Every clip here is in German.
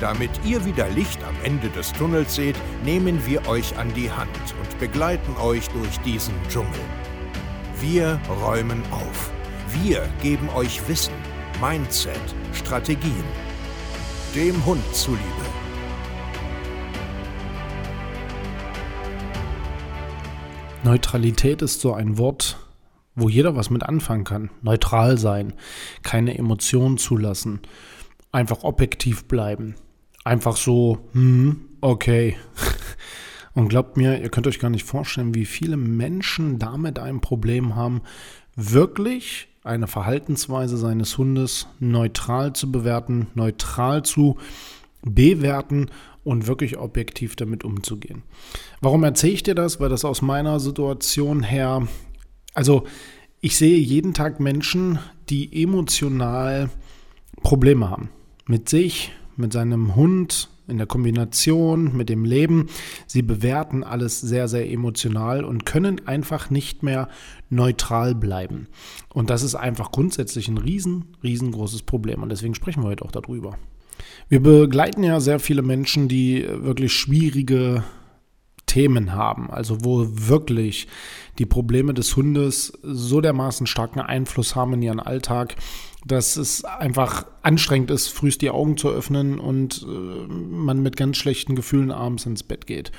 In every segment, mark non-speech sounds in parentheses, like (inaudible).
Damit ihr wieder Licht am Ende des Tunnels seht, nehmen wir euch an die Hand und begleiten euch durch diesen Dschungel. Wir räumen auf. Wir geben euch Wissen, Mindset, Strategien. Dem Hund zuliebe. Neutralität ist so ein Wort, wo jeder was mit anfangen kann. Neutral sein, keine Emotionen zulassen, einfach objektiv bleiben einfach so, hm, okay. (laughs) Und glaubt mir, ihr könnt euch gar nicht vorstellen, wie viele Menschen damit ein Problem haben, wirklich eine Verhaltensweise seines Hundes neutral zu bewerten, neutral zu bewerten und wirklich objektiv damit umzugehen. Warum erzähle ich dir das? Weil das aus meiner Situation her, also ich sehe jeden Tag Menschen, die emotional Probleme haben. Mit sich, mit seinem Hund, in der Kombination mit dem Leben. Sie bewerten alles sehr, sehr emotional und können einfach nicht mehr neutral bleiben. Und das ist einfach grundsätzlich ein riesen, riesengroßes Problem. Und deswegen sprechen wir heute auch darüber. Wir begleiten ja sehr viele Menschen, die wirklich schwierige Themen haben, also wo wirklich die Probleme des Hundes so dermaßen starken Einfluss haben in ihren Alltag, dass es einfach anstrengend ist, frühst die Augen zu öffnen und äh, man mit ganz schlechten Gefühlen abends ins Bett geht.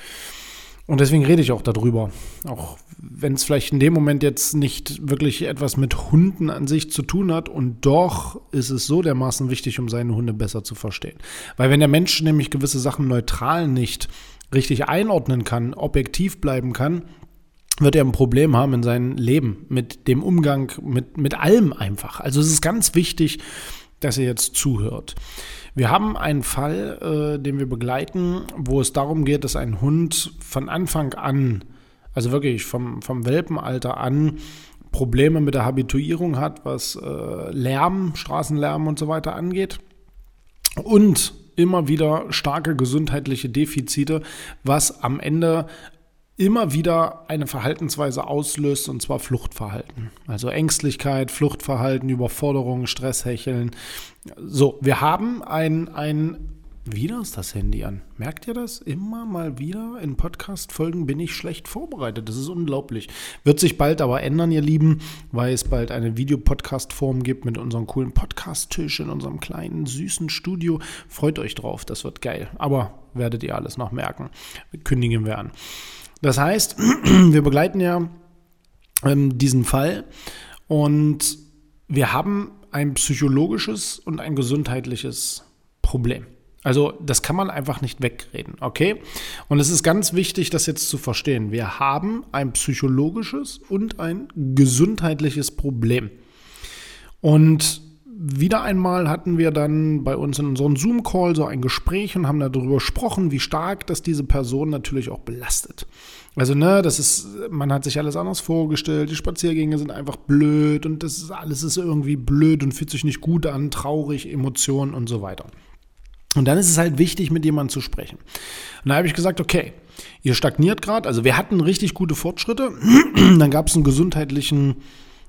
Und deswegen rede ich auch darüber. Auch wenn es vielleicht in dem Moment jetzt nicht wirklich etwas mit Hunden an sich zu tun hat. Und doch ist es so dermaßen wichtig, um seine Hunde besser zu verstehen. Weil wenn der Mensch nämlich gewisse Sachen neutral nicht richtig einordnen kann, objektiv bleiben kann, wird er ein Problem haben in seinem Leben, mit dem Umgang, mit, mit allem einfach. Also es ist ganz wichtig, dass ihr jetzt zuhört. Wir haben einen Fall, äh, den wir begleiten, wo es darum geht, dass ein Hund von Anfang an, also wirklich vom, vom Welpenalter an, Probleme mit der Habituierung hat, was äh, Lärm, Straßenlärm und so weiter angeht. Und immer wieder starke gesundheitliche Defizite, was am Ende immer wieder eine Verhaltensweise auslöst, und zwar Fluchtverhalten. Also Ängstlichkeit, Fluchtverhalten, Überforderung, Stresshecheln. So, wir haben ein, ein wieder ist das Handy an. Merkt ihr das? Immer mal wieder in Podcast-Folgen bin ich schlecht vorbereitet. Das ist unglaublich. Wird sich bald aber ändern, ihr Lieben, weil es bald eine Videopodcast-Form gibt mit unserem coolen Podcast-Tisch in unserem kleinen, süßen Studio. Freut euch drauf, das wird geil. Aber werdet ihr alles noch merken. Kündigen wir an. Das heißt, (clears throat) wir begleiten ja ähm, diesen Fall und wir haben ein psychologisches und ein gesundheitliches Problem. Also das kann man einfach nicht wegreden, okay? Und es ist ganz wichtig, das jetzt zu verstehen. Wir haben ein psychologisches und ein gesundheitliches Problem. Und wieder einmal hatten wir dann bei uns in unserem Zoom-Call so ein Gespräch und haben darüber gesprochen, wie stark das diese Person natürlich auch belastet. Also, ne, das ist, man hat sich alles anders vorgestellt, die Spaziergänge sind einfach blöd und das ist alles ist irgendwie blöd und fühlt sich nicht gut an, traurig, Emotionen und so weiter. Und dann ist es halt wichtig, mit jemandem zu sprechen. Und da habe ich gesagt, okay, ihr stagniert gerade, also wir hatten richtig gute Fortschritte, (clears throat) dann gab es einen gesundheitlichen,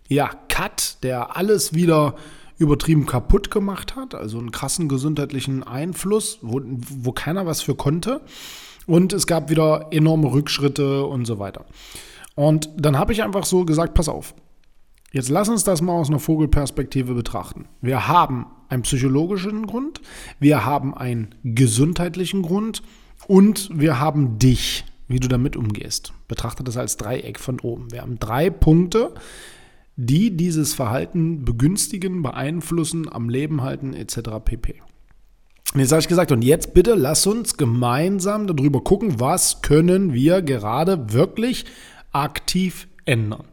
ja, Cut, der alles wieder übertrieben kaputt gemacht hat, also einen krassen gesundheitlichen Einfluss, wo, wo keiner was für konnte. Und es gab wieder enorme Rückschritte und so weiter. Und dann habe ich einfach so gesagt, pass auf, jetzt lass uns das mal aus einer Vogelperspektive betrachten. Wir haben einen psychologischen Grund, wir haben einen gesundheitlichen Grund und wir haben dich, wie du damit umgehst. Betrachte das als Dreieck von oben. Wir haben drei Punkte, die dieses Verhalten begünstigen, beeinflussen, am Leben halten etc. pp. Und jetzt habe ich gesagt, und jetzt bitte lass uns gemeinsam darüber gucken, was können wir gerade wirklich aktiv ändern.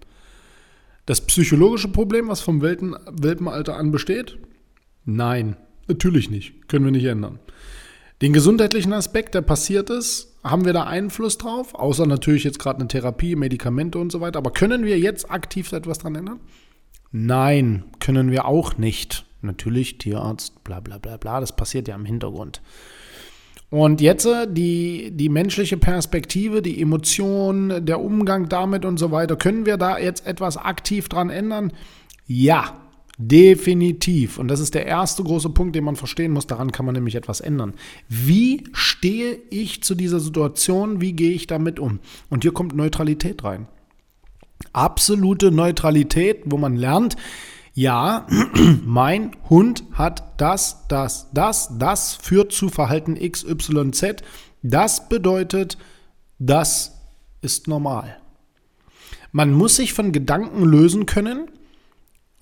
Das psychologische Problem, was vom Welpen, Welpenalter an besteht? Nein, natürlich nicht. Können wir nicht ändern. Den gesundheitlichen Aspekt, der passiert ist, Haben wir da Einfluss drauf? Außer natürlich jetzt gerade eine Therapie, Medikamente und so weiter. Aber können wir jetzt aktiv etwas dran ändern? Nein, können wir auch nicht. Natürlich Tierarzt, bla bla bla bla, das passiert ja im Hintergrund. Und jetzt äh, die, die menschliche Perspektive, die Emotion, der Umgang damit und so weiter, können wir da jetzt etwas aktiv dran ändern? Ja, definitiv. Und das ist der erste große Punkt, den man verstehen muss. Daran kann man nämlich etwas ändern. Wie stehe ich zu dieser Situation? Wie gehe ich damit um? Und hier kommt Neutralität rein. Absolute Neutralität, wo man lernt, ja, (clears throat) mein Hund hat das, das, das, das führt zu Verhalten XYZ. Das bedeutet, das ist normal. Man muss sich von Gedanken lösen können.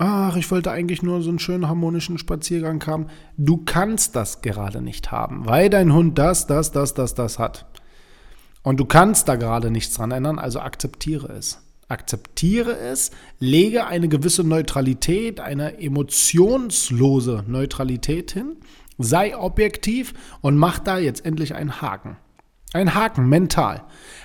Ach, ich wollte eigentlich nur so einen schönen harmonischen Spaziergang haben. Du kannst das gerade nicht haben, weil dein Hund das, das, das, das, das hat. Und du kannst da gerade nichts dran ändern, also akzeptiere es. Akzeptiere es, lege eine gewisse Neutralität, eine emotionslose Neutralität hin, sei objektiv und mach da jetzt endlich einen Haken. Ein Haken mental.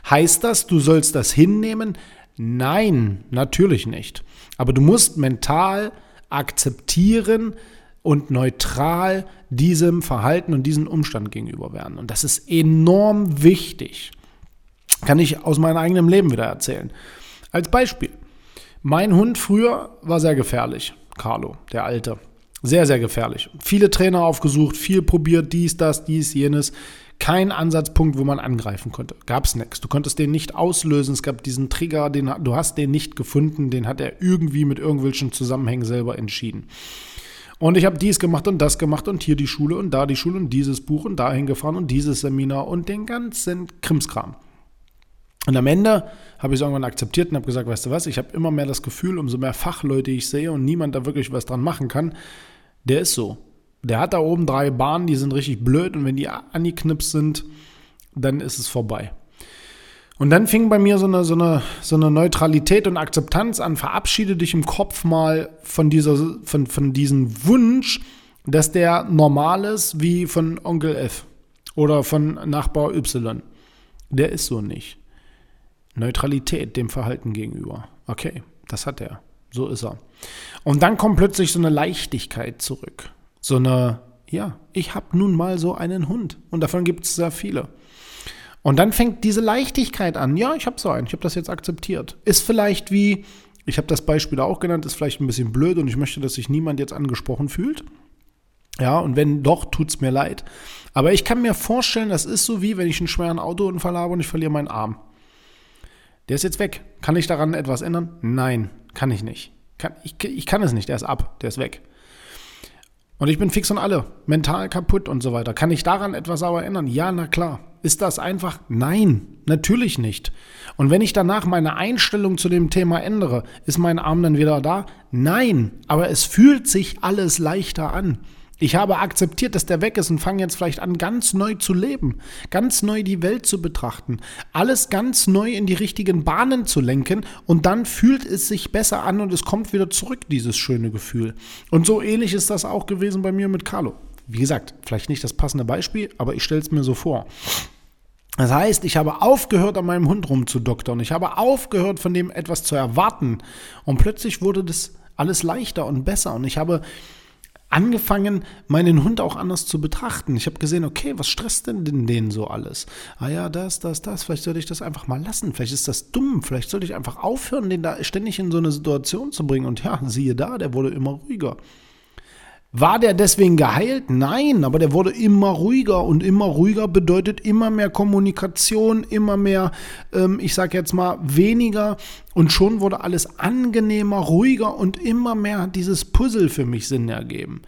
Heißt das, du sollst das hinnehmen? Nein, natürlich nicht. Aber du musst mental akzeptieren und neutral diesem Verhalten und diesem Umstand gegenüber werden. Und das ist enorm wichtig. Kann ich aus meinem eigenen Leben wieder erzählen. Als Beispiel. Mein Hund früher war sehr gefährlich. Carlo, der Alte. Sehr, sehr gefährlich. Viele Trainer aufgesucht, viel probiert, dies, das, dies, jenes. Kein Ansatzpunkt, wo man angreifen konnte. Gab es nichts. Du konntest den nicht auslösen. Es gab diesen Trigger, den, du hast den nicht gefunden. Den hat er irgendwie mit irgendwelchen Zusammenhängen selber entschieden. Und ich habe dies gemacht und das gemacht und hier die Schule und da die Schule und dieses Buch und dahin gefahren und dieses Seminar und den ganzen Krimskram. Und am Ende habe ich es irgendwann akzeptiert und habe gesagt, weißt du was, ich habe immer mehr das Gefühl, umso mehr Fachleute ich sehe und niemand da wirklich was dran machen kann, der ist so. Der hat da oben drei Bahnen, die sind richtig blöd und wenn die angeknipst sind, dann ist es vorbei. Und dann fing bei mir so eine, so, eine, so eine Neutralität und Akzeptanz an. Verabschiede dich im Kopf mal von, dieser, von, von diesem Wunsch, dass der normal ist wie von Onkel F oder von Nachbar Y. Der ist so nicht. Neutralität dem Verhalten gegenüber. Okay, das hat er. So ist er. Und dann kommt plötzlich so eine Leichtigkeit zurück. So eine, ja, ich habe nun mal so einen Hund. Und davon gibt es sehr viele. Und dann fängt diese Leichtigkeit an. Ja, ich habe so einen. Ich habe das jetzt akzeptiert. Ist vielleicht wie, ich habe das Beispiel auch genannt, ist vielleicht ein bisschen blöd und ich möchte, dass sich niemand jetzt angesprochen fühlt. Ja, und wenn doch, tut es mir leid. Aber ich kann mir vorstellen, das ist so wie, wenn ich einen schweren Autounfall habe und ich verliere meinen Arm. Der ist jetzt weg. Kann ich daran etwas ändern? Nein, kann ich nicht. Kann, ich, ich kann es nicht, der ist ab, der ist weg. Und ich bin fix und alle, mental kaputt und so weiter. Kann ich daran etwas aber ändern? Ja, na klar. Ist das einfach? Nein, natürlich nicht. Und wenn ich danach meine Einstellung zu dem Thema ändere, ist mein Arm dann wieder da? Nein, aber es fühlt sich alles leichter an. Ich habe akzeptiert, dass der weg ist und fange jetzt vielleicht an, ganz neu zu leben, ganz neu die Welt zu betrachten, alles ganz neu in die richtigen Bahnen zu lenken und dann fühlt es sich besser an und es kommt wieder zurück, dieses schöne Gefühl. Und so ähnlich ist das auch gewesen bei mir mit Carlo. Wie gesagt, vielleicht nicht das passende Beispiel, aber ich stelle es mir so vor. Das heißt, ich habe aufgehört, an meinem Hund rumzudoktern. Ich habe aufgehört, von dem etwas zu erwarten. Und plötzlich wurde das alles leichter und besser. Und ich habe angefangen, meinen Hund auch anders zu betrachten. Ich habe gesehen, okay, was stresst denn den so alles? Ah ja, das, das, das, vielleicht sollte ich das einfach mal lassen. Vielleicht ist das dumm. Vielleicht sollte ich einfach aufhören, den da ständig in so eine Situation zu bringen. Und ja, siehe da, der wurde immer ruhiger. War der deswegen geheilt? Nein, aber der wurde immer ruhiger und immer ruhiger bedeutet immer mehr Kommunikation, immer mehr, ähm, ich sage jetzt mal, weniger und schon wurde alles angenehmer, ruhiger und immer mehr hat dieses Puzzle für mich Sinn ergeben.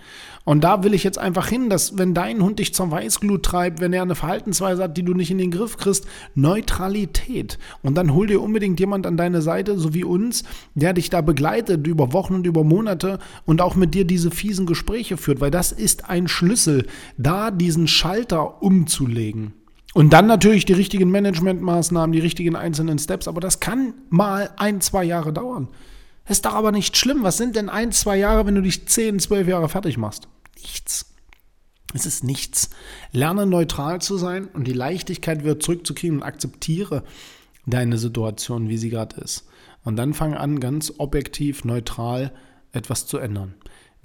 Und da will ich jetzt einfach hin, dass wenn dein Hund dich zur Weißglut treibt, wenn er eine Verhaltensweise hat, die du nicht in den Griff kriegst, Neutralität. Und dann hol dir unbedingt jemand an deine Seite, so wie uns, der dich da begleitet über Wochen und über Monate und auch mit dir diese fiesen Gespräche führt, weil das ist ein Schlüssel, da diesen Schalter umzulegen. Und dann natürlich die richtigen Managementmaßnahmen, die richtigen einzelnen Steps, aber das kann mal ein, zwei Jahre dauern. Ist doch aber nicht schlimm. Was sind denn ein, zwei Jahre, wenn du dich zehn, zwölf Jahre fertig machst? Nichts. Es ist nichts. Lerne neutral zu sein und die Leichtigkeit wieder zurückzukriegen und akzeptiere deine Situation, wie sie gerade ist. Und dann fang an, ganz objektiv, neutral etwas zu ändern.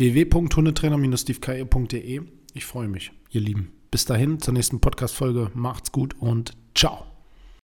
www.hundetrainer-stevekeier.de Ich freue mich, ihr Lieben. Bis dahin, zur nächsten Podcast-Folge. Macht's gut und ciao.